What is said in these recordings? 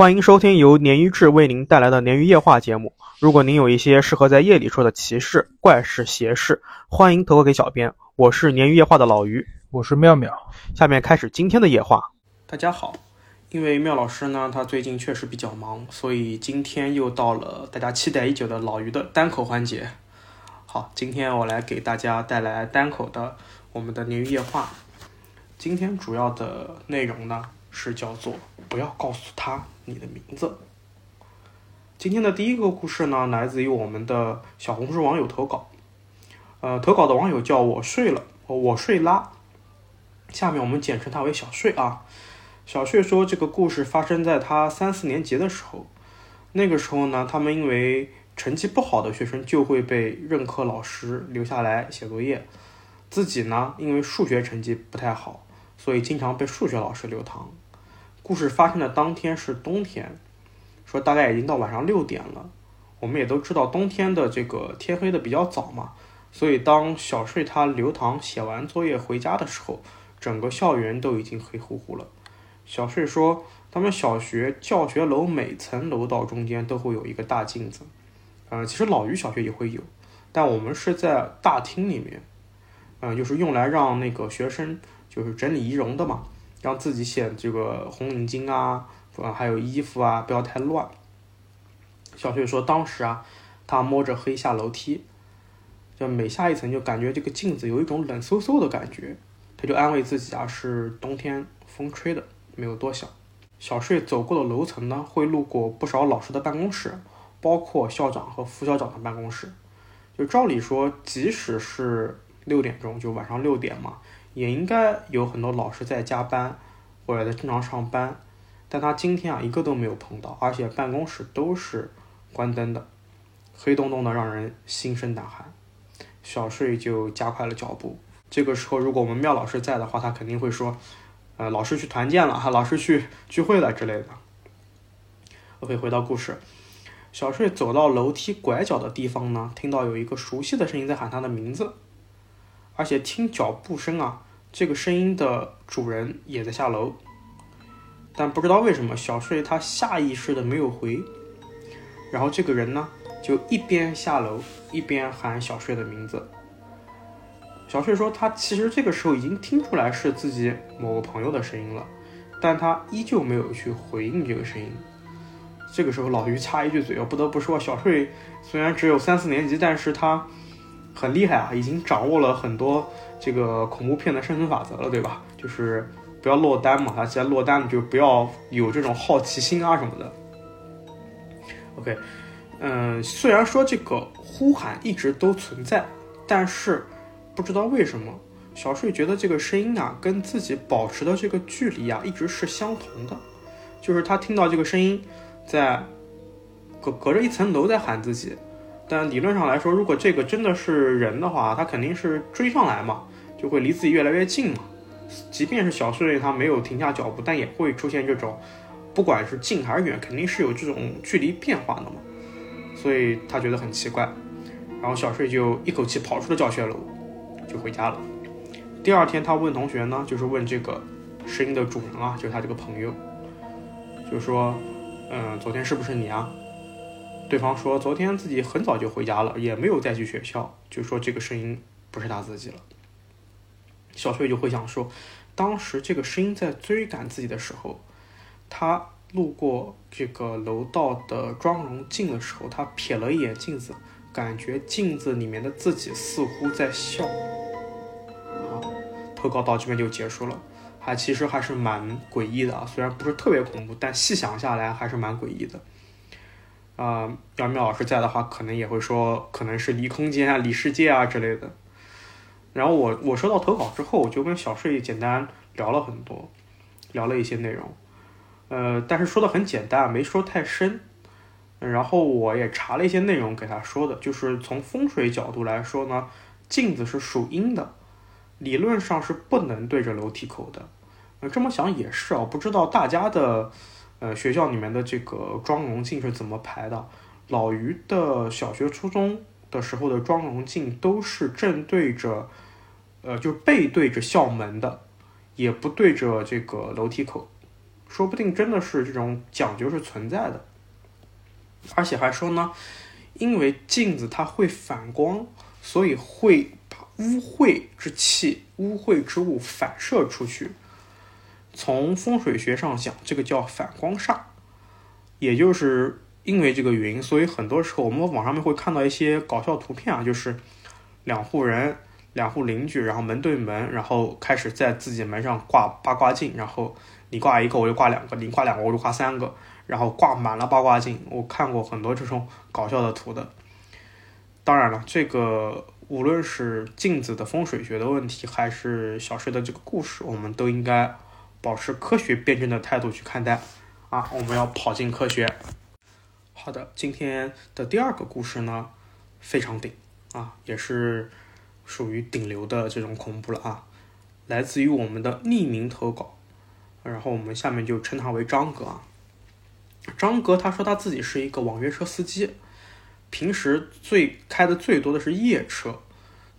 欢迎收听由鲶鱼志为您带来的鲶鱼夜话节目。如果您有一些适合在夜里说的奇事、怪事、邪事，欢迎投稿给小编。我是鲶鱼夜话的老鱼，我是妙妙。下面开始今天的夜话。大家好，因为妙老师呢，他最近确实比较忙，所以今天又到了大家期待已久的老鱼的单口环节。好，今天我来给大家带来单口的我们的鲶鱼夜话。今天主要的内容呢是叫做不要告诉他你的名字。今天的第一个故事呢来自于我们的小红书网友投稿，呃，投稿的网友叫我睡了，我睡啦，下面我们简称他为小睡啊。小睡说这个故事发生在他三四年级的时候，那个时候呢，他们因为成绩不好的学生就会被任课老师留下来写作业，自己呢因为数学成绩不太好。所以经常被数学老师留堂。故事发生的当天是冬天，说大概已经到晚上六点了。我们也都知道冬天的这个天黑的比较早嘛，所以当小睡他留堂写完作业回家的时候，整个校园都已经黑乎乎了。小睡说，他们小学教学楼每层楼道中间都会有一个大镜子，呃，其实老于小学也会有，但我们是在大厅里面，嗯，就是用来让那个学生。就是整理仪容的嘛，让自己显这个红领巾啊，啊还有衣服啊不要太乱。小雪说，当时啊，他摸着黑下楼梯，就每下一层就感觉这个镜子有一种冷飕飕的感觉，他就安慰自己啊是冬天风吹的，没有多想。小睡走过的楼层呢，会路过不少老师的办公室，包括校长和副校长的办公室。就照理说，即使是六点钟，就晚上六点嘛。也应该有很多老师在加班或者在正常上班，但他今天啊一个都没有碰到，而且办公室都是关灯的，黑洞洞的让人心生胆寒。小睡就加快了脚步。这个时候，如果我们妙老师在的话，他肯定会说：“呃，老师去团建了，哈，老师去聚会了之类的。” OK，回到故事，小睡走到楼梯拐角的地方呢，听到有一个熟悉的声音在喊他的名字。而且听脚步声啊，这个声音的主人也在下楼，但不知道为什么小睡他下意识的没有回，然后这个人呢就一边下楼一边喊小睡的名字。小睡说他其实这个时候已经听出来是自己某个朋友的声音了，但他依旧没有去回应这个声音。这个时候老于插一句嘴，我不得不说小睡虽然只有三四年级，但是他。很厉害啊，已经掌握了很多这个恐怖片的生存法则了，对吧？就是不要落单嘛，他既然落单了，就不要有这种好奇心啊什么的。OK，嗯，虽然说这个呼喊一直都存在，但是不知道为什么，小睡觉得这个声音啊，跟自己保持的这个距离啊，一直是相同的，就是他听到这个声音在隔隔着一层楼在喊自己。但理论上来说，如果这个真的是人的话，他肯定是追上来嘛，就会离自己越来越近嘛。即便是小睡他没有停下脚步，但也会出现这种，不管是近还是远，肯定是有这种距离变化的嘛。所以他觉得很奇怪，然后小睡就一口气跑出了教学楼，就回家了。第二天他问同学呢，就是问这个声音的主人啊，就是他这个朋友，就说，嗯，昨天是不是你啊？对方说，昨天自己很早就回家了，也没有再去学校，就说这个声音不是他自己了。小翠就会想说，当时这个声音在追赶自己的时候，他路过这个楼道的妆容镜的时候，他瞥了一眼镜子，感觉镜子里面的自己似乎在笑。好，投稿到这边就结束了，还其实还是蛮诡异的啊，虽然不是特别恐怖，但细想下来还是蛮诡异的。啊，杨妙老师在的话，可能也会说，可能是离空间啊、离世界啊之类的。然后我我收到投稿之后，我就跟小睡简单聊了很多，聊了一些内容，呃，但是说的很简单，没说太深。然后我也查了一些内容给他说的，就是从风水角度来说呢，镜子是属阴的，理论上是不能对着楼梯口的。呃，这么想也是啊，不知道大家的。呃，学校里面的这个妆容镜是怎么排的？老于的小学、初中的时候的妆容镜都是正对着，呃，就背对着校门的，也不对着这个楼梯口，说不定真的是这种讲究是存在的。而且还说呢，因为镜子它会反光，所以会把污秽之气、污秽之物反射出去。从风水学上讲，这个叫反光煞，也就是因为这个原因，所以很多时候我们网上面会看到一些搞笑图片啊，就是两户人、两户邻居，然后门对门，然后开始在自己门上挂八卦镜，然后你挂一个我就挂两个，你挂两个我就挂三个，然后挂满了八卦镜。我看过很多这种搞笑的图的。当然了，这个无论是镜子的风水学的问题，还是小石的这个故事，我们都应该。保持科学辩证的态度去看待，啊，我们要跑进科学。好的，今天的第二个故事呢，非常顶啊，也是属于顶流的这种恐怖了啊，来自于我们的匿名投稿，然后我们下面就称他为张哥啊。张哥他说他自己是一个网约车司机，平时最开的最多的是夜车，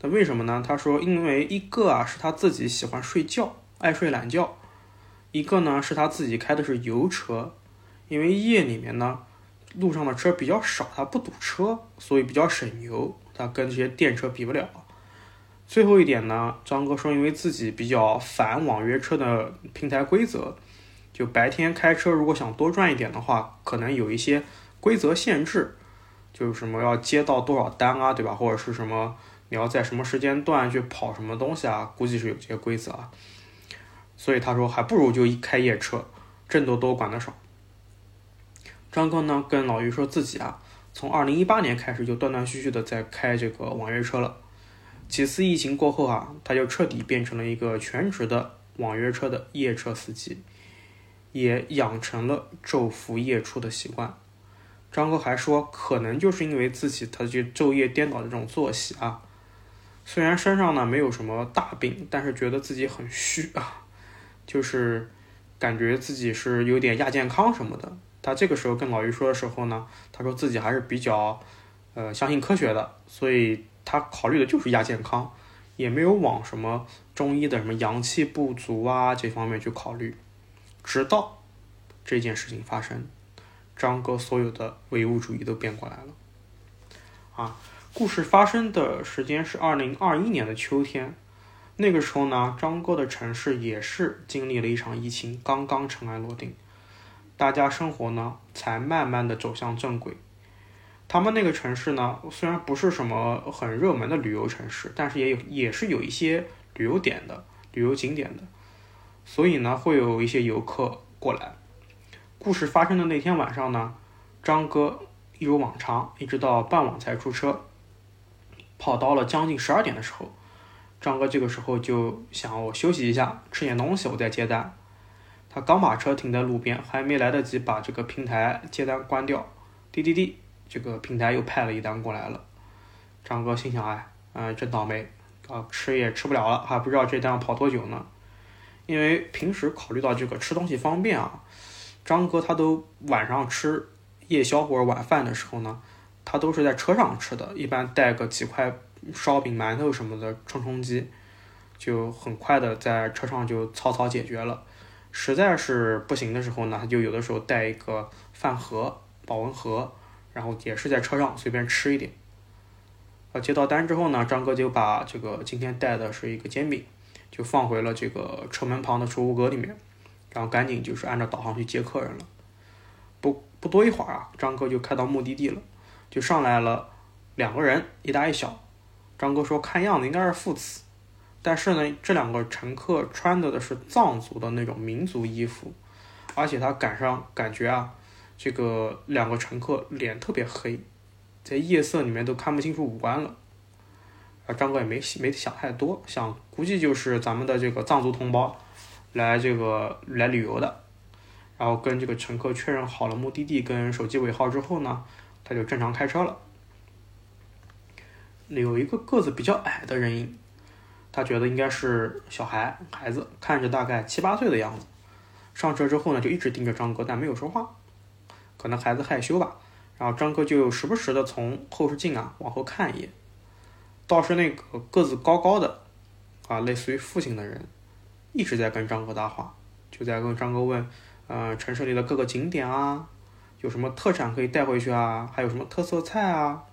那为什么呢？他说因为一个啊是他自己喜欢睡觉，爱睡懒觉。一个呢是他自己开的是油车，因为夜里面呢路上的车比较少，他不堵车，所以比较省油，他跟这些电车比不了。最后一点呢，张哥说，因为自己比较反网约车的平台规则，就白天开车如果想多赚一点的话，可能有一些规则限制，就是什么要接到多少单啊，对吧？或者是什么你要在什么时间段去跑什么东西啊，估计是有这些规则啊。所以他说，还不如就一开夜车，挣多多，管得少。张哥呢，跟老于说自己啊，从二零一八年开始就断断续续的在开这个网约车了。几次疫情过后啊，他就彻底变成了一个全职的网约车的夜车司机，也养成了昼伏夜出的习惯。张哥还说，可能就是因为自己他就昼夜颠倒的这种作息啊，虽然身上呢没有什么大病，但是觉得自己很虚啊。就是感觉自己是有点亚健康什么的。他这个时候跟老于说的时候呢，他说自己还是比较呃相信科学的，所以他考虑的就是亚健康，也没有往什么中医的什么阳气不足啊这方面去考虑。直到这件事情发生，张哥所有的唯物主义都变过来了。啊，故事发生的时间是二零二一年的秋天。那个时候呢，张哥的城市也是经历了一场疫情，刚刚尘埃落定，大家生活呢才慢慢的走向正轨。他们那个城市呢，虽然不是什么很热门的旅游城市，但是也有也是有一些旅游点的、旅游景点的，所以呢会有一些游客过来。故事发生的那天晚上呢，张哥一如往常，一直到傍晚才出车，跑到了将近十二点的时候。张哥这个时候就想我休息一下，吃点东西，我再接单。他刚把车停在路边，还没来得及把这个平台接单关掉，滴滴滴，这个平台又派了一单过来了。张哥心想：哎，嗯，真倒霉啊，吃也吃不了了，还不知道这单要跑多久呢。因为平时考虑到这个吃东西方便啊，张哥他都晚上吃夜宵或者晚饭的时候呢，他都是在车上吃的，一般带个几块。烧饼、馒头什么的充充饥，就很快的在车上就草草解决了。实在是不行的时候呢，他就有的时候带一个饭盒、保温盒，然后也是在车上随便吃一点。呃，接到单之后呢，张哥就把这个今天带的是一个煎饼，就放回了这个车门旁的储物格里面，然后赶紧就是按照导航去接客人了。不不多一会儿啊，张哥就开到目的地了，就上来了两个人，一大一小。张哥说：“看样子应该是父子，但是呢，这两个乘客穿的的是藏族的那种民族衣服，而且他赶上感觉啊，这个两个乘客脸特别黑，在夜色里面都看不清楚五官了。啊，张哥也没没想太多，想估计就是咱们的这个藏族同胞来这个来旅游的，然后跟这个乘客确认好了目的地跟手机尾号之后呢，他就正常开车了。”有一个个子比较矮的人影，他觉得应该是小孩孩子，看着大概七八岁的样子。上车之后呢，就一直盯着张哥，但没有说话，可能孩子害羞吧。然后张哥就时不时的从后视镜啊往后看一眼，倒是那个个子高高的，啊，类似于父亲的人，一直在跟张哥搭话，就在跟张哥问，呃，城市里的各个景点啊，有什么特产可以带回去啊，还有什么特色菜啊。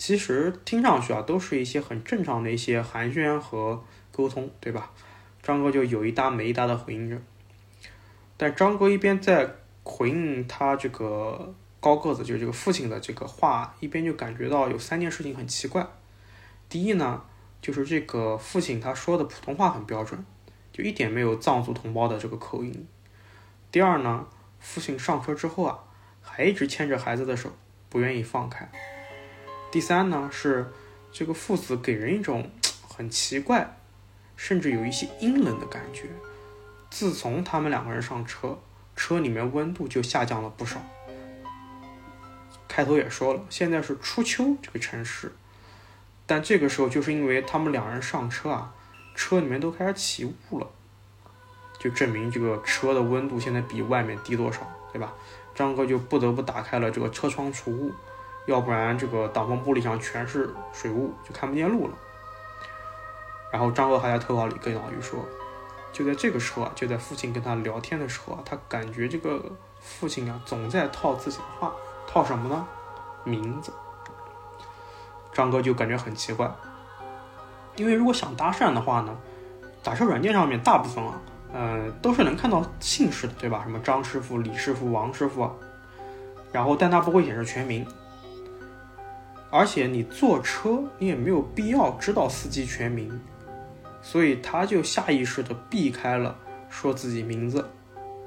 其实听上去啊，都是一些很正常的一些寒暄和沟通，对吧？张哥就有一搭没一搭的回应着。但张哥一边在回应他这个高个子，就是这个父亲的这个话，一边就感觉到有三件事情很奇怪。第一呢，就是这个父亲他说的普通话很标准，就一点没有藏族同胞的这个口音。第二呢，父亲上车之后啊，还一直牵着孩子的手，不愿意放开。第三呢是，这个父子给人一种很奇怪，甚至有一些阴冷的感觉。自从他们两个人上车，车里面温度就下降了不少。开头也说了，现在是初秋这个城市，但这个时候就是因为他们两人上车啊，车里面都开始起雾了，就证明这个车的温度现在比外面低多少，对吧？张哥就不得不打开了这个车窗除雾。要不然这个挡风玻璃上全是水雾，就看不见路了。然后张哥还在投稿里跟老于说，就在这个时候啊，就在父亲跟他聊天的时候啊，他感觉这个父亲啊总在套自己的话，套什么呢？名字。张哥就感觉很奇怪，因为如果想搭讪的话呢，打车软件上面大部分啊，呃，都是能看到姓氏的，对吧？什么张师傅、李师傅、王师傅，啊然后但他不会显示全名。而且你坐车，你也没有必要知道司机全名，所以他就下意识的避开了说自己名字，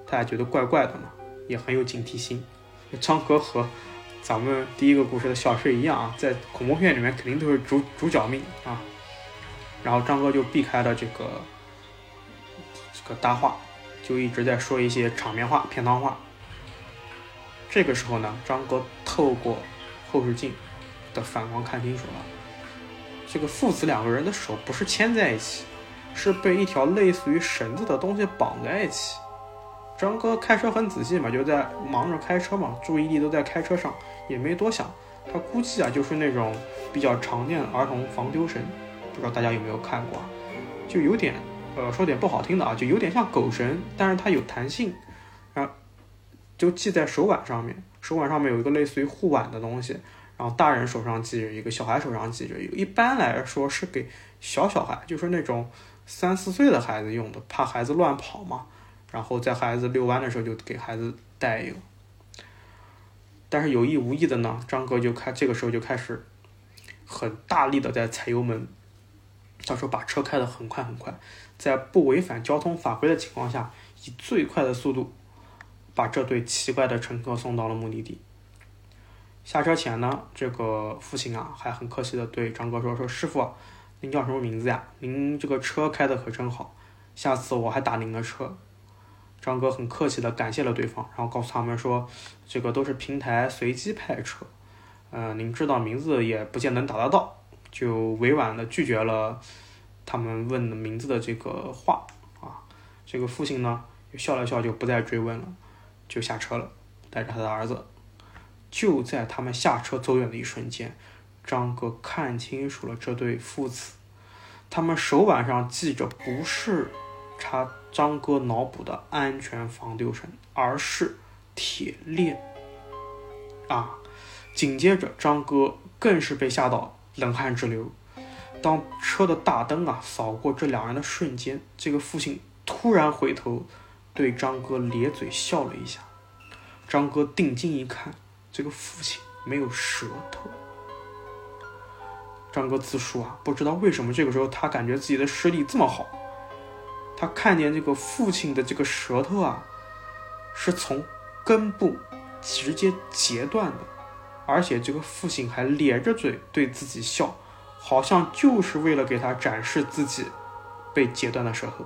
他也觉得怪怪的嘛，也很有警惕心。张哥和咱们第一个故事的小事一样啊，在恐怖片里面肯定都是主主角命啊。然后张哥就避开了这个这个搭话，就一直在说一些场面话、片汤话。这个时候呢，张哥透过后视镜。的反光看清楚了，这个父子两个人的手不是牵在一起，是被一条类似于绳子的东西绑在一起。张哥开车很仔细嘛，就在忙着开车嘛，注意力都在开车上，也没多想。他估计啊，就是那种比较常见的儿童防丢绳，不知道大家有没有看过？就有点，呃，说点不好听的啊，就有点像狗绳，但是它有弹性，然后就系在手腕上面，手腕上面有一个类似于护腕的东西。然后大人手上系着一个，小孩手上系着一个。一般来说是给小小孩，就是那种三四岁的孩子用的，怕孩子乱跑嘛。然后在孩子遛弯的时候就给孩子带一个。但是有意无意的呢，张哥就开这个时候就开始很大力的在踩油门，到时候把车开得很快很快，在不违反交通法规的情况下，以最快的速度把这对奇怪的乘客送到了目的地。下车前呢，这个父亲啊还很客气的对张哥说：“说师傅，您叫什么名字呀？您这个车开的可真好，下次我还打您的车。”张哥很客气的感谢了对方，然后告诉他们说：“这个都是平台随机派车，嗯，您知道名字也不见能打得到，就委婉的拒绝了他们问的名字的这个话啊。”这个父亲呢就笑了笑，就不再追问了，就下车了，带着他的儿子。就在他们下车走远的一瞬间，张哥看清楚了这对父子，他们手腕上系着不是他张哥脑补的安全防丢绳，而是铁链。啊！紧接着，张哥更是被吓到冷汗直流。当车的大灯啊扫过这两人的瞬间，这个父亲突然回头对张哥咧嘴笑了一下。张哥定睛一看。这个父亲没有舌头。张哥自述啊，不知道为什么这个时候他感觉自己的视力这么好。他看见这个父亲的这个舌头啊，是从根部直接截断的，而且这个父亲还咧着嘴对自己笑，好像就是为了给他展示自己被截断的舌头。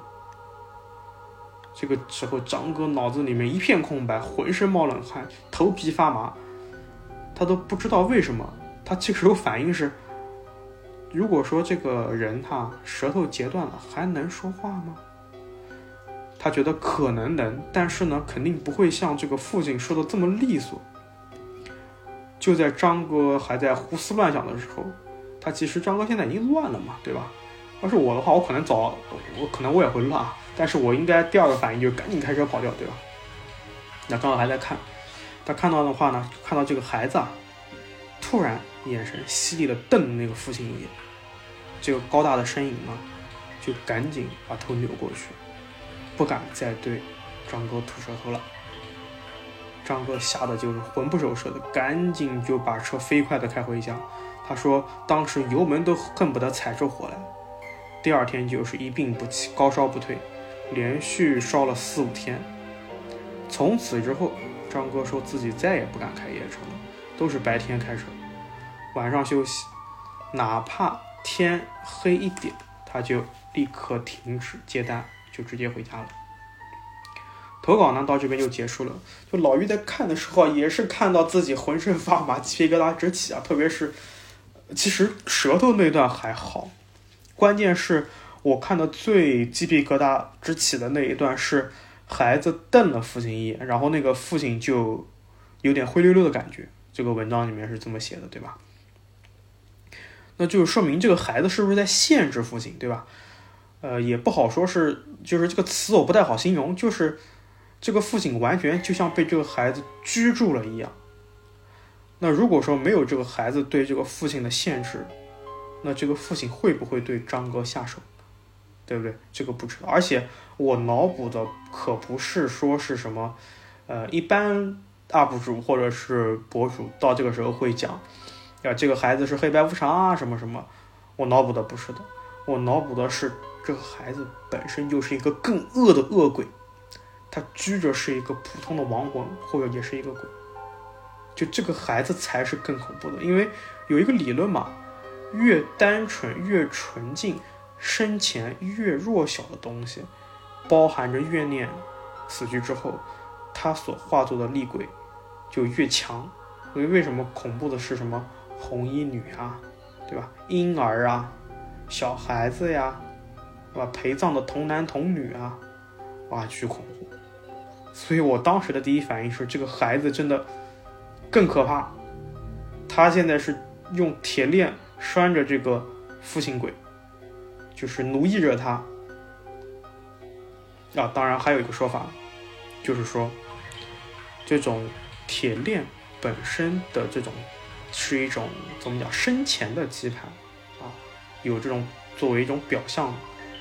这个时候，张哥脑子里面一片空白，浑身冒冷汗，头皮发麻。他都不知道为什么，他这个时候反应是：如果说这个人他舌头截断了，还能说话吗？他觉得可能能，但是呢，肯定不会像这个父亲说的这么利索。就在张哥还在胡思乱想的时候，他其实张哥现在已经乱了嘛，对吧？要是我的话，我可能早，我可能我也会乱，但是我应该第二个反应就是赶紧开车跑掉，对吧？那张哥还在看，他看到的话呢，看到这个孩子啊，突然眼神犀利的瞪那个父亲一眼，这个高大的身影呢，就赶紧把头扭过去，不敢再对张哥吐舌头了。张哥吓得就是魂不守舍的，赶紧就把车飞快的开回家。他说，当时油门都恨不得踩出火来。第二天就是一病不起，高烧不退，连续烧了四五天。从此之后，张哥说自己再也不敢开夜车了，都是白天开车，晚上休息，哪怕天黑一点，他就立刻停止接单，就直接回家了。投稿呢到这边就结束了。就老于在看的时候，也是看到自己浑身发麻，鸡皮疙瘩直起啊。特别是，其实舌头那段还好，关键是我看的最鸡皮疙瘩直起的那一段是孩子瞪了父亲一眼，然后那个父亲就有点灰溜溜的感觉。这个文章里面是这么写的，对吧？那就是说明这个孩子是不是在限制父亲，对吧？呃，也不好说是，就是这个词我不太好形容，就是。这个父亲完全就像被这个孩子居住了一样。那如果说没有这个孩子对这个父亲的限制，那这个父亲会不会对张哥下手？对不对？这个不知道。而且我脑补的可不是说是什么，呃，一般 UP 主或者是博主到这个时候会讲，呀，这个孩子是黑白无常啊，什么什么。我脑补的不是的，我脑补的是这个孩子本身就是一个更恶的恶鬼。他居着是一个普通的亡魂，或者也是一个鬼，就这个孩子才是更恐怖的，因为有一个理论嘛，越单纯越纯净，生前越弱小的东西，包含着怨念，死去之后，他所化作的厉鬼就越强。所以为什么恐怖的是什么红衣女啊，对吧？婴儿啊，小孩子呀，对吧？陪葬的童男童女啊，哇，巨恐怖。所以我当时的第一反应是，这个孩子真的更可怕。他现在是用铁链拴着这个父亲鬼，就是奴役着他。啊，当然还有一个说法，就是说，这种铁链本身的这种是一种怎么讲生前的羁绊啊，有这种作为一种表象。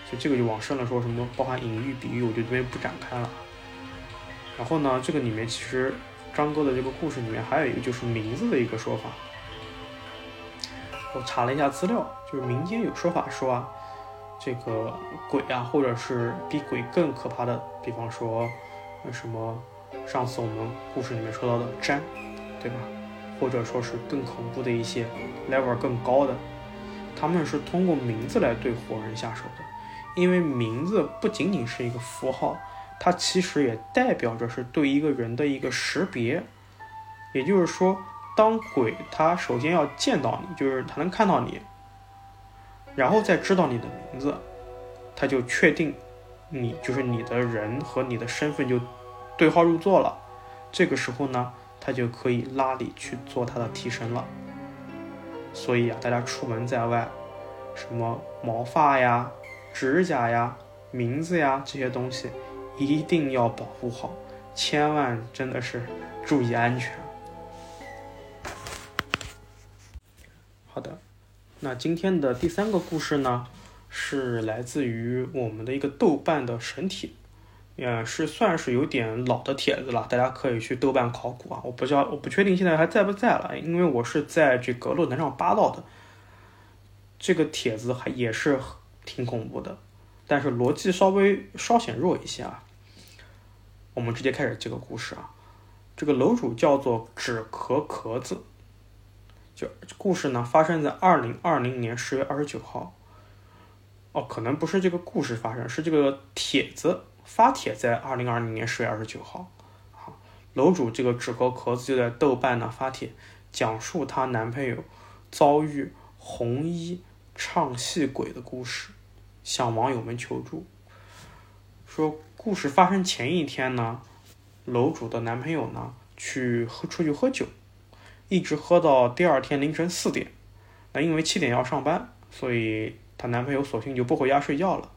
所以这个就往深了说，什么包含隐喻、比喻，我就这边不展开了。然后呢，这个里面其实张哥的这个故事里面还有一个就是名字的一个说法。我查了一下资料，就是民间有说法说啊，这个鬼啊，或者是比鬼更可怕的，比方说什么上次我们故事里面说到的瞻，对吧？或者说是更恐怖的一些 level 更高的，他们是通过名字来对活人下手的，因为名字不仅仅是一个符号。它其实也代表着是对一个人的一个识别，也就是说，当鬼他首先要见到你，就是他能看到你，然后再知道你的名字，他就确定你就是你的人和你的身份就对号入座了。这个时候呢，他就可以拉你去做他的替身了。所以啊，大家出门在外，什么毛发呀、指甲呀、名字呀这些东西。一定要保护好，千万真的是注意安全。好的，那今天的第三个故事呢，是来自于我们的一个豆瓣的神帖，也是算是有点老的帖子了，大家可以去豆瓣考古啊。我不知道，我不确定现在还在不在了，因为我是在这个论坛上扒到的。这个帖子还也是挺恐怖的，但是逻辑稍微稍显弱一些啊。我们直接开始这个故事啊，这个楼主叫做纸壳壳子，就故事呢发生在二零二零年十月二十九号，哦，可能不是这个故事发生，是这个帖子发帖在二零二零年十月二十九号，啊，楼主这个纸壳壳子就在豆瓣呢发帖，讲述她男朋友遭遇红衣唱戏鬼的故事，向网友们求助，说。故事发生前一天呢，楼主的男朋友呢去喝出去喝酒，一直喝到第二天凌晨四点。那因为七点要上班，所以她男朋友索性就不回家睡觉了，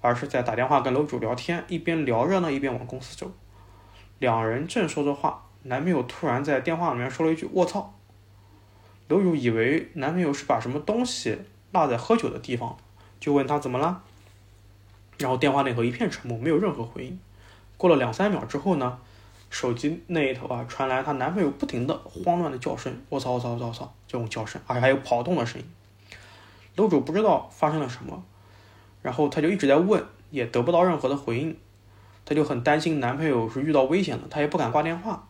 而是在打电话跟楼主聊天，一边聊着呢，一边往公司走。两人正说着话，男朋友突然在电话里面说了一句“卧槽”。楼主以为男朋友是把什么东西落在喝酒的地方，就问他怎么了。然后电话那头一片沉默，没有任何回应。过了两三秒之后呢，手机那一头啊传来她男朋友不停的慌乱的叫声：“我操我操我操操！”这种叫声，而且还有跑动的声音。楼主不知道发生了什么，然后她就一直在问，也得不到任何的回应。她就很担心男朋友是遇到危险了，她也不敢挂电话。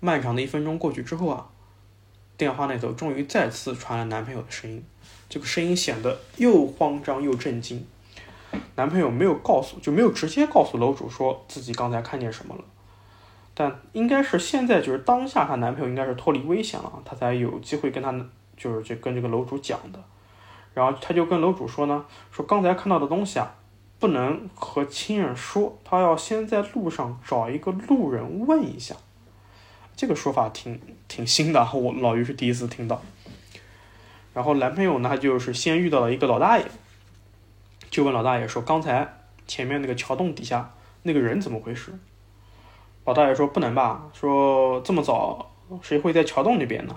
漫长的一分钟过去之后啊，电话那头终于再次传来男朋友的声音，这个声音显得又慌张又震惊。男朋友没有告诉，就没有直接告诉楼主说自己刚才看见什么了，但应该是现在就是当下，她男朋友应该是脱离危险了，她才有机会跟她就是这跟这个楼主讲的。然后她就跟楼主说呢，说刚才看到的东西啊。不能和亲人说，她要先在路上找一个路人问一下。这个说法挺挺新的，我老于是第一次听到。然后男朋友呢，就是先遇到了一个老大爷，就问老大爷说：“刚才前面那个桥洞底下那个人怎么回事？”老大爷说：“不能吧？说这么早谁会在桥洞那边呢？”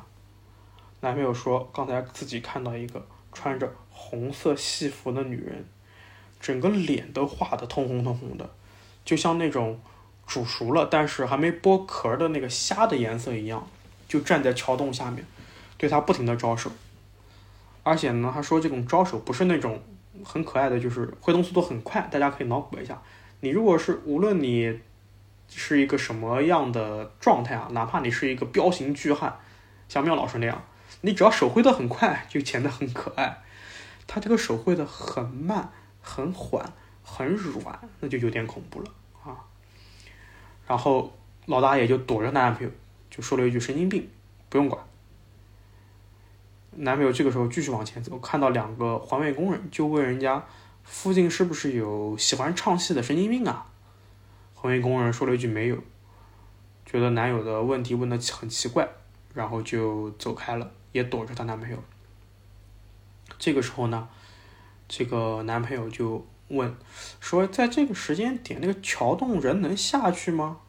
男朋友说：“刚才自己看到一个穿着红色戏服的女人。”整个脸都画的通红通红的，就像那种煮熟了但是还没剥壳的那个虾的颜色一样，就站在桥洞下面，对他不停的招手。而且呢，他说这种招手不是那种很可爱的，就是挥动速度很快。大家可以脑补一下，你如果是无论你是一个什么样的状态啊，哪怕你是一个彪形巨汉，像妙老师那样，你只要手挥的很快，就显得很可爱。他这个手挥的很慢。很缓，很软，那就有点恐怖了啊。然后老大爷就躲着男朋友，就说了一句“神经病，不用管”。男朋友这个时候继续往前走，看到两个环卫工人，就问人家附近是不是有喜欢唱戏的神经病啊？环卫工人说了一句“没有”，觉得男友的问题问的很奇怪，然后就走开了，也躲着她男朋友。这个时候呢？这个男朋友就问说：“在这个时间点，那个桥洞人能下去吗？”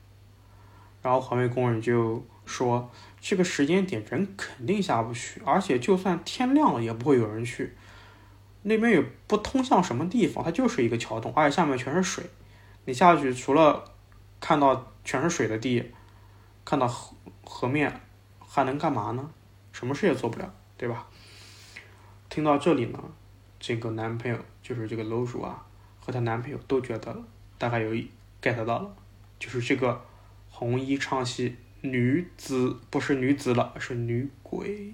然后环卫工人就说：“这个时间点人肯定下不去，而且就算天亮了也不会有人去。那边也不通向什么地方，它就是一个桥洞，而且下面全是水。你下去除了看到全是水的地，看到河河面，还能干嘛呢？什么事也做不了，对吧？”听到这里呢。这个男朋友就是这个楼主啊，和她男朋友都觉得大概有 get 到了，就是这个红衣唱戏女子不是女子了，是女鬼。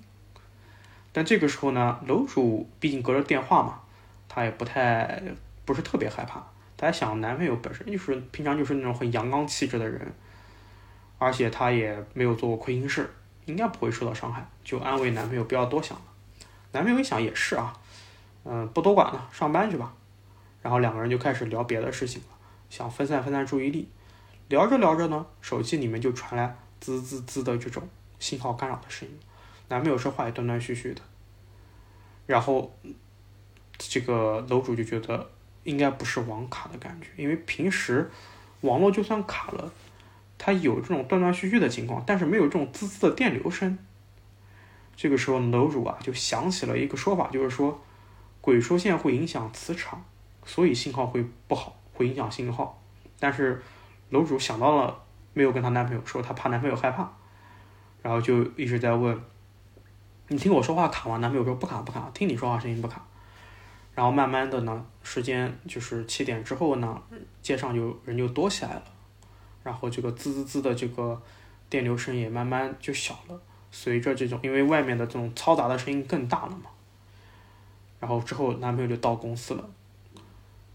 但这个时候呢，楼主毕竟隔着电话嘛，他也不太不是特别害怕。他想男朋友本身就是平常就是那种很阳刚气质的人，而且他也没有做过亏心事，应该不会受到伤害，就安慰男朋友不要多想了。男朋友一想也是啊。嗯，不多管了，上班去吧。然后两个人就开始聊别的事情了，想分散分散注意力。聊着聊着呢，手机里面就传来滋滋滋的这种信号干扰的声音。男朋友说话也断断续续的。然后这个楼主就觉得应该不是网卡的感觉，因为平时网络就算卡了，它有这种断断续续的情况，但是没有这种滋滋的电流声。这个时候楼主啊就想起了一个说法，就是说。鬼出现会影响磁场，所以信号会不好，会影响信号。但是楼主想到了，没有跟她男朋友说，她怕男朋友害怕，然后就一直在问：“你听我说话卡吗？”男朋友说：“不卡不卡，听你说话声音不卡。”然后慢慢的呢，时间就是七点之后呢，街上就人就多起来了，然后这个滋滋滋的这个电流声也慢慢就小了，随着这种因为外面的这种嘈杂的声音更大了嘛。然后之后，男朋友就到公司了，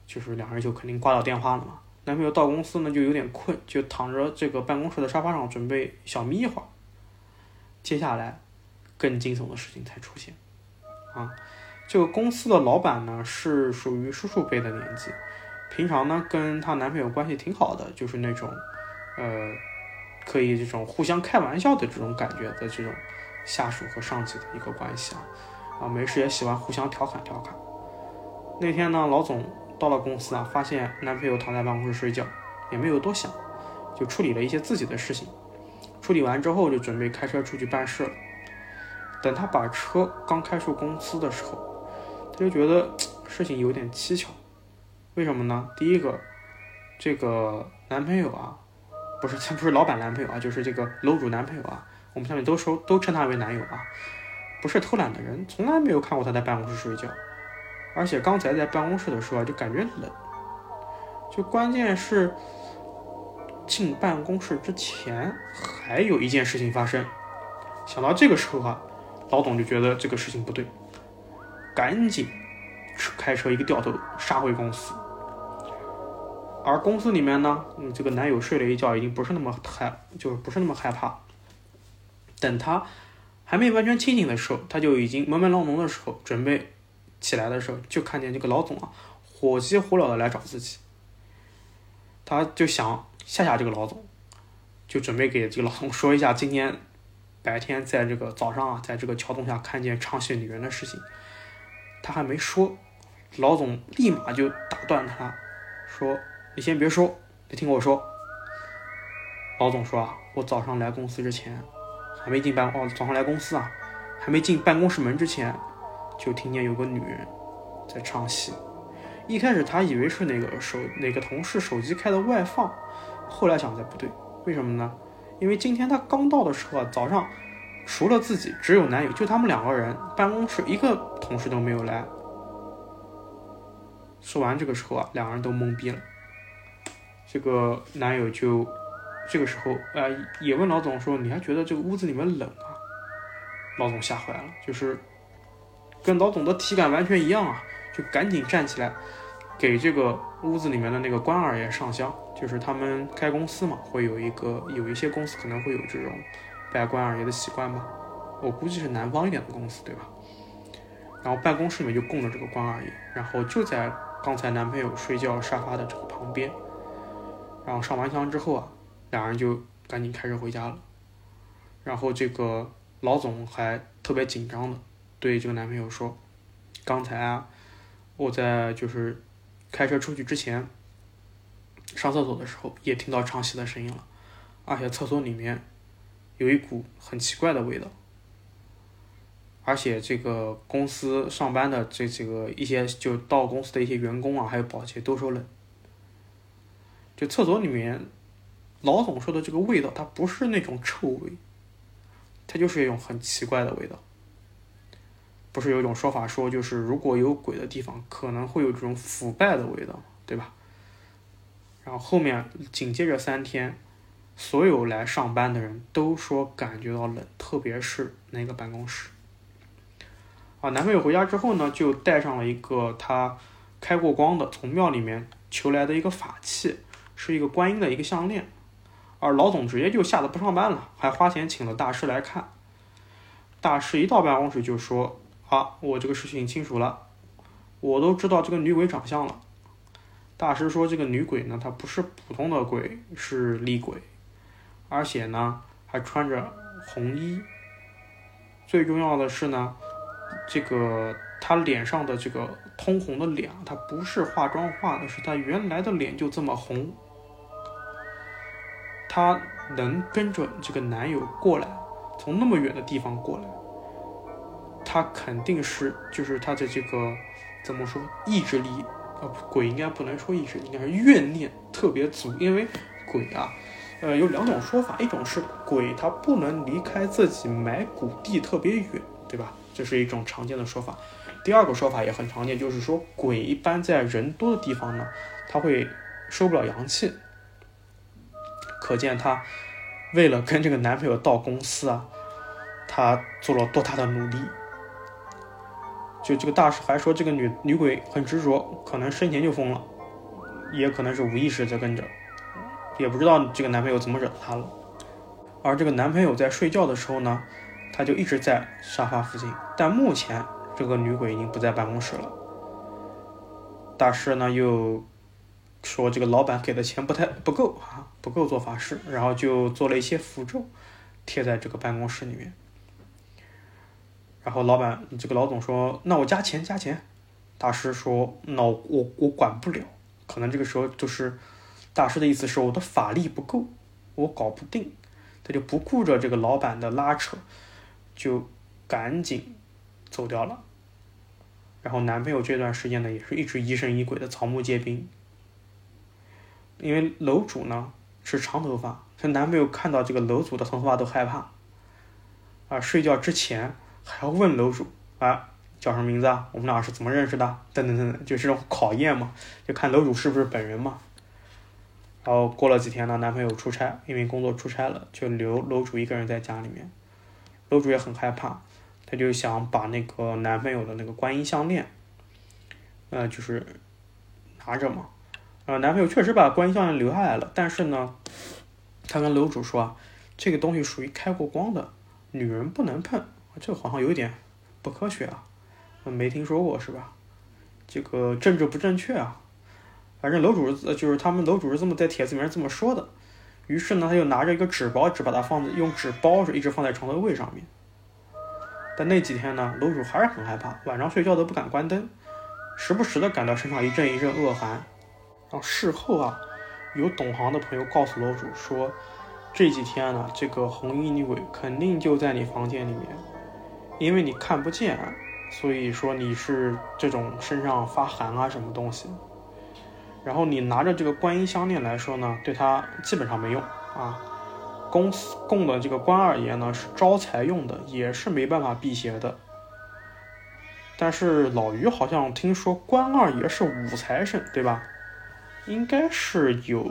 就是两人就肯定挂掉电话了嘛。男朋友到公司呢，就有点困，就躺着这个办公室的沙发上准备小眯一会儿。接下来，更惊悚的事情才出现，啊，这个公司的老板呢是属于叔叔辈的年纪，平常呢跟她男朋友关系挺好的，就是那种，呃，可以这种互相开玩笑的这种感觉的这种下属和上级的一个关系啊。啊，没事也喜欢互相调侃调侃。那天呢，老总到了公司啊，发现男朋友躺在办公室睡觉，也没有多想，就处理了一些自己的事情。处理完之后，就准备开车出去办事了。等他把车刚开出公司的时候，他就觉得事情有点蹊跷。为什么呢？第一个，这个男朋友啊，不是 不是老板男朋友啊，就是这个楼主男朋友啊，我们下面都说都称他为男友啊，不是偷懒的人，从来没有看过他在办公室睡觉。而且刚才在办公室的时候，就感觉冷。就关键是进办公室之前还有一件事情发生。想到这个时候啊。老董就觉得这个事情不对，赶紧开车一个掉头杀回公司。而公司里面呢，这个男友睡了一觉，已经不是那么害，就是不是那么害怕。等他还没完全清醒的时候，他就已经朦朦胧胧的时候，准备起来的时候，就看见这个老总啊，火急火燎的来找自己。他就想吓吓这个老总，就准备给这个老总说一下今天。白天在这个早上啊，在这个桥洞下看见唱戏女人的事情，他还没说，老总立马就打断他，说：“你先别说，你听我说。”老总说：“啊，我早上来公司之前，还没进办哦，早上来公司啊，还没进办公室门之前，就听见有个女人在唱戏。一开始他以为是哪个手哪个同事手机开的外放，后来想才不对，为什么呢？”因为今天他刚到的时候啊，早上除了自己，只有男友，就他们两个人，办公室一个同事都没有来。说完这个时候啊，两个人都懵逼了。这个男友就这个时候啊，也问老总说：“你还觉得这个屋子里面冷啊？”老总吓坏了，就是跟老总的体感完全一样啊，就赶紧站起来。给这个屋子里面的那个关二爷上香，就是他们开公司嘛，会有一个有一些公司可能会有这种拜关二爷的习惯吧。我估计是南方一点的公司，对吧？然后办公室里面就供着这个关二爷，然后就在刚才男朋友睡觉沙发的这个旁边。然后上完香之后啊，两人就赶紧开车回家了。然后这个老总还特别紧张的对这个男朋友说：“刚才啊，我在就是。”开车出去之前，上厕所的时候也听到唱戏的声音了，而且厕所里面有一股很奇怪的味道，而且这个公司上班的这几个一些就到公司的一些员工啊，还有保洁都说冷。就厕所里面，老总说的这个味道，它不是那种臭味，它就是一种很奇怪的味道。不是有一种说法说，就是如果有鬼的地方，可能会有这种腐败的味道，对吧？然后后面紧接着三天，所有来上班的人都说感觉到冷，特别是那个办公室。啊，男朋友回家之后呢，就带上了一个他开过光的，从庙里面求来的一个法器，是一个观音的一个项链。而老总直接就吓得不上班了，还花钱请了大师来看。大师一到办公室就说。啊，我这个事情清楚了，我都知道这个女鬼长相了。大师说，这个女鬼呢，她不是普通的鬼，是厉鬼，而且呢，还穿着红衣。最重要的是呢，这个她脸上的这个通红的脸，她不是化妆化的，是她原来的脸就这么红。她能跟着这个男友过来，从那么远的地方过来。他肯定是，就是他的这个怎么说意志力，呃，鬼应该不能说意志力，应该是怨念特别足。因为鬼啊，呃，有两种说法，一种是鬼他不能离开自己埋骨地特别远，对吧？这是一种常见的说法。第二个说法也很常见，就是说鬼一般在人多的地方呢，他会收不了阳气。可见他为了跟这个男朋友到公司啊，他做了多大的努力。就这个大师还说，这个女女鬼很执着，可能生前就疯了，也可能是无意识在跟着，也不知道这个男朋友怎么惹她了。而这个男朋友在睡觉的时候呢，他就一直在沙发附近。但目前这个女鬼已经不在办公室了。大师呢又说，这个老板给的钱不太不够啊，不够做法事，然后就做了一些符咒，贴在这个办公室里面。然后老板这个老总说：“那我加钱加钱。”大师说：“那我我管不了，可能这个时候就是大师的意思是我的法力不够，我搞不定，他就不顾着这个老板的拉扯，就赶紧走掉了。然后男朋友这段时间呢，也是一直疑神疑鬼的草木皆兵，因为楼主呢是长头发，他男朋友看到这个楼主的长头发都害怕，啊，睡觉之前还要问楼主啊叫什么名字啊，我们俩是怎么认识的，等等等等，就这种考验嘛，就看楼主是不是本人嘛。然后过了几天呢，男朋友出差，因为工作出差了，就留楼主一个人在家里面。楼主也很害怕，他就想把那个男朋友的那个观音项链，呃，就是拿着嘛。呃，男朋友确实把观音项链留下来了，但是呢，他跟楼主说啊，这个东西属于开过光的，女人不能碰。这个好像有点不科学啊，没听说过是吧？这个政治不正确啊。反正楼主就是他们楼主是这么在帖子里面这么说的，于是呢，他就拿着一个纸包，只把它放在用纸包着，一直放在床头柜上面。但那几天呢，楼主还是很害怕，晚上睡觉都不敢关灯，时不时的感到身上一阵一阵恶寒。然后事后啊，有懂行的朋友告诉楼主说，这几天呢，这个红衣女鬼肯定就在你房间里面，因为你看不见，所以说你是这种身上发寒啊什么东西。然后你拿着这个观音项链来说呢，对他基本上没用啊。公司供的这个关二爷呢是招财用的，也是没办法辟邪的。但是老于好像听说关二爷是五财神，对吧？应该是有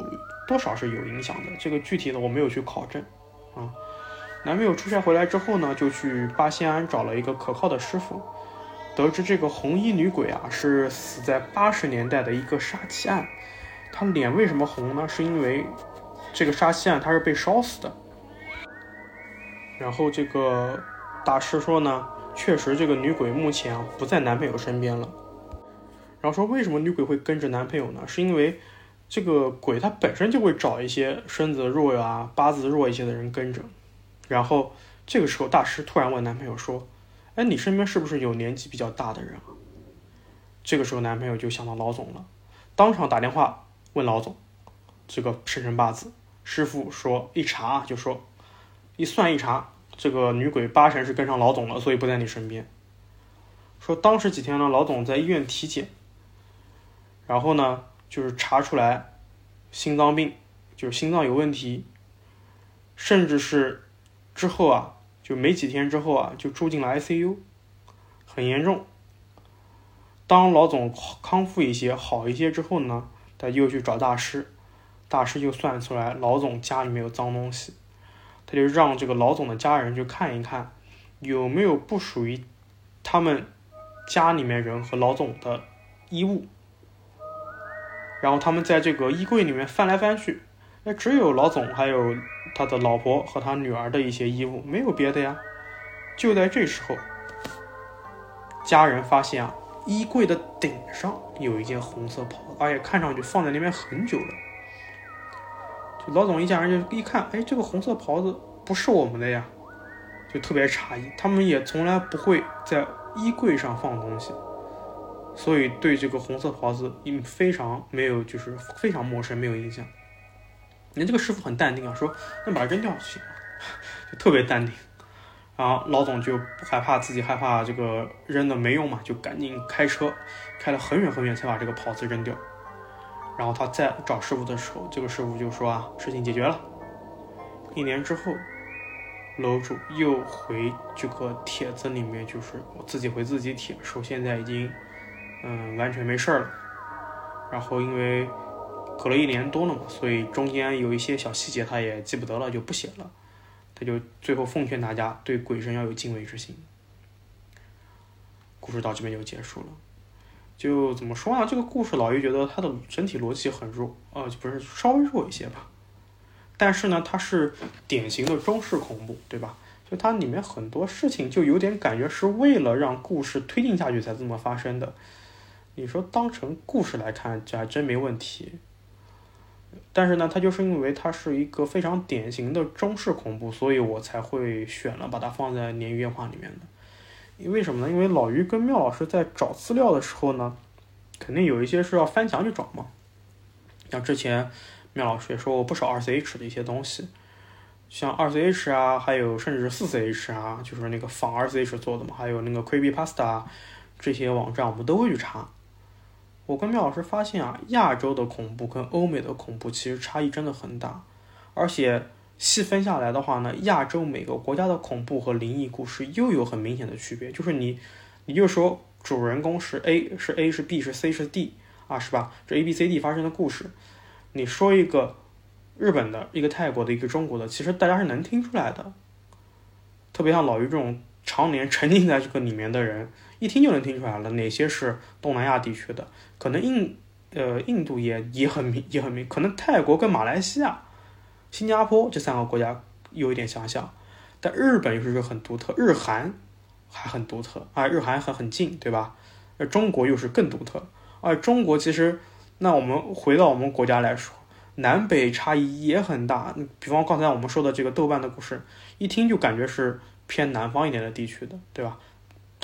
多少是有影响的。这个具体的我没有去考证啊。男朋友出差回来之后呢，就去八仙庵找了一个可靠的师傅。得知这个红衣女鬼啊是死在八十年代的一个杀妻案，她脸为什么红呢？是因为这个杀妻案她是被烧死的。然后这个大师说呢，确实这个女鬼目前啊不在男朋友身边了。然后说为什么女鬼会跟着男朋友呢？是因为这个鬼它本身就会找一些身子弱呀、八字弱一些的人跟着。然后这个时候大师突然问男朋友说。哎，你身边是不是有年纪比较大的人啊？这个时候，男朋友就想到老总了，当场打电话问老总这个生辰八字。师傅说一查就说一算一查，这个女鬼八成是跟上老总了，所以不在你身边。说当时几天呢，老总在医院体检，然后呢就是查出来心脏病，就是心脏有问题，甚至是之后啊。就没几天之后啊，就住进了 ICU，很严重。当老总康复一些、好一些之后呢，他又去找大师，大师就算出来老总家里面有脏东西，他就让这个老总的家人去看一看，有没有不属于他们家里面人和老总的衣物。然后他们在这个衣柜里面翻来翻去，那只有老总还有。他的老婆和他女儿的一些衣物，没有别的呀。就在这时候，家人发现啊，衣柜的顶上有一件红色袍子，而且看上去放在那边很久了。就老总一家人就一看，哎，这个红色袍子不是我们的呀，就特别诧异。他们也从来不会在衣柜上放东西，所以对这个红色袍子嗯非常没有，就是非常陌生，没有印象。人这个师傅很淡定啊，说那把它扔掉就行了，就特别淡定。然后老总就不害怕自己害怕这个扔的没用嘛，就赶紧开车开了很远很远才把这个袍子扔掉。然后他再找师傅的时候，这个师傅就说啊，事情解决了。一年之后，楼主又回这个帖子里面，就是我自己回自己帖说现在已经嗯完全没事了。然后因为。隔了一年多了嘛，所以中间有一些小细节他也记不得了，就不写了。他就最后奉劝大家对鬼神要有敬畏之心。故事到这边就结束了。就怎么说呢？这个故事老于觉得它的整体逻辑很弱，呃，不是稍微弱一些吧。但是呢，它是典型的中式恐怖，对吧？就它里面很多事情就有点感觉是为了让故事推进下去才这么发生的。你说当成故事来看，这还真没问题。但是呢，它就是因为它是一个非常典型的中式恐怖，所以我才会选了把它放在鲶鱼夜话里面的。为什么呢？因为老于跟妙老师在找资料的时候呢，肯定有一些是要翻墙去找嘛。像之前妙老师也说过不少二 C H 的一些东西，像二 ch 啊，还有甚至是四 ch 啊，就是那个仿二 ch 做的嘛，还有那个 creepypasta 这些网站，我们都会去查。我跟妙老师发现啊，亚洲的恐怖跟欧美的恐怖其实差异真的很大，而且细分下来的话呢，亚洲每个国家的恐怖和灵异故事又有很明显的区别。就是你，你就说主人公是 A，是 A 是 B 是 C 是 D 啊，是吧？这 A B C D 发生的故事，你说一个日本的，一个泰国的，一个中国的，其实大家是能听出来的。特别像老于这种常年沉浸在这个里面的人。一听就能听出来了，哪些是东南亚地区的？可能印呃印度也也很明也很明，可能泰国跟马来西亚、新加坡这三个国家有一点相像，但日本又是很独特，日韩还很独特啊，日韩还很近，对吧？而中国又是更独特，而中国其实那我们回到我们国家来说，南北差异也很大。比方刚才我们说的这个豆瓣的故事，一听就感觉是偏南方一点的地区的，对吧？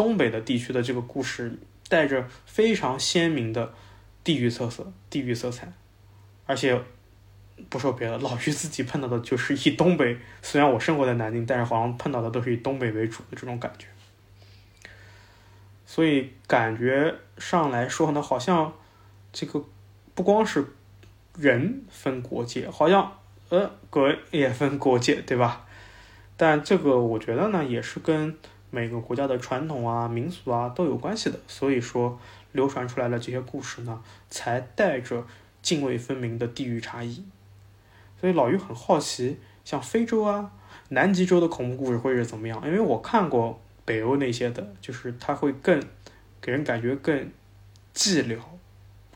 东北的地区的这个故事带着非常鲜明的地域特色、地域色彩，而且不说别的，老于自己碰到的就是以东北，虽然我生活在南京，但是好像碰到的都是以东北为主的这种感觉，所以感觉上来说呢，好像这个不光是人分国界，好像呃鬼也分国界，对吧？但这个我觉得呢，也是跟。每个国家的传统啊、民俗啊都有关系的，所以说流传出来的这些故事呢，才带着泾渭分明的地域差异。所以老于很好奇，像非洲啊、南极洲的恐怖故事会是怎么样？因为我看过北欧那些的，就是它会更给人感觉更寂寥、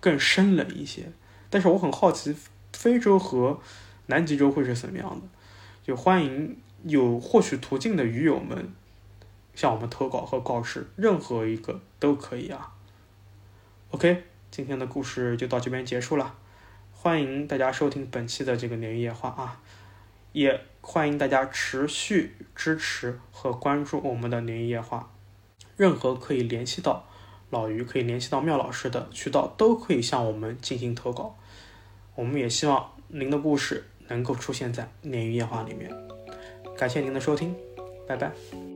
更生冷一些。但是我很好奇，非洲和南极洲会是怎么样的？就欢迎有获取途径的鱼友们。向我们投稿和告示，任何一个都可以啊。OK，今天的故事就到这边结束了，欢迎大家收听本期的这个鲶鱼夜话啊，也欢迎大家持续支持和关注我们的鲶鱼夜话，任何可以联系到老于、可以联系到妙老师的渠道都可以向我们进行投稿，我们也希望您的故事能够出现在鲶鱼夜话里面。感谢您的收听，拜拜。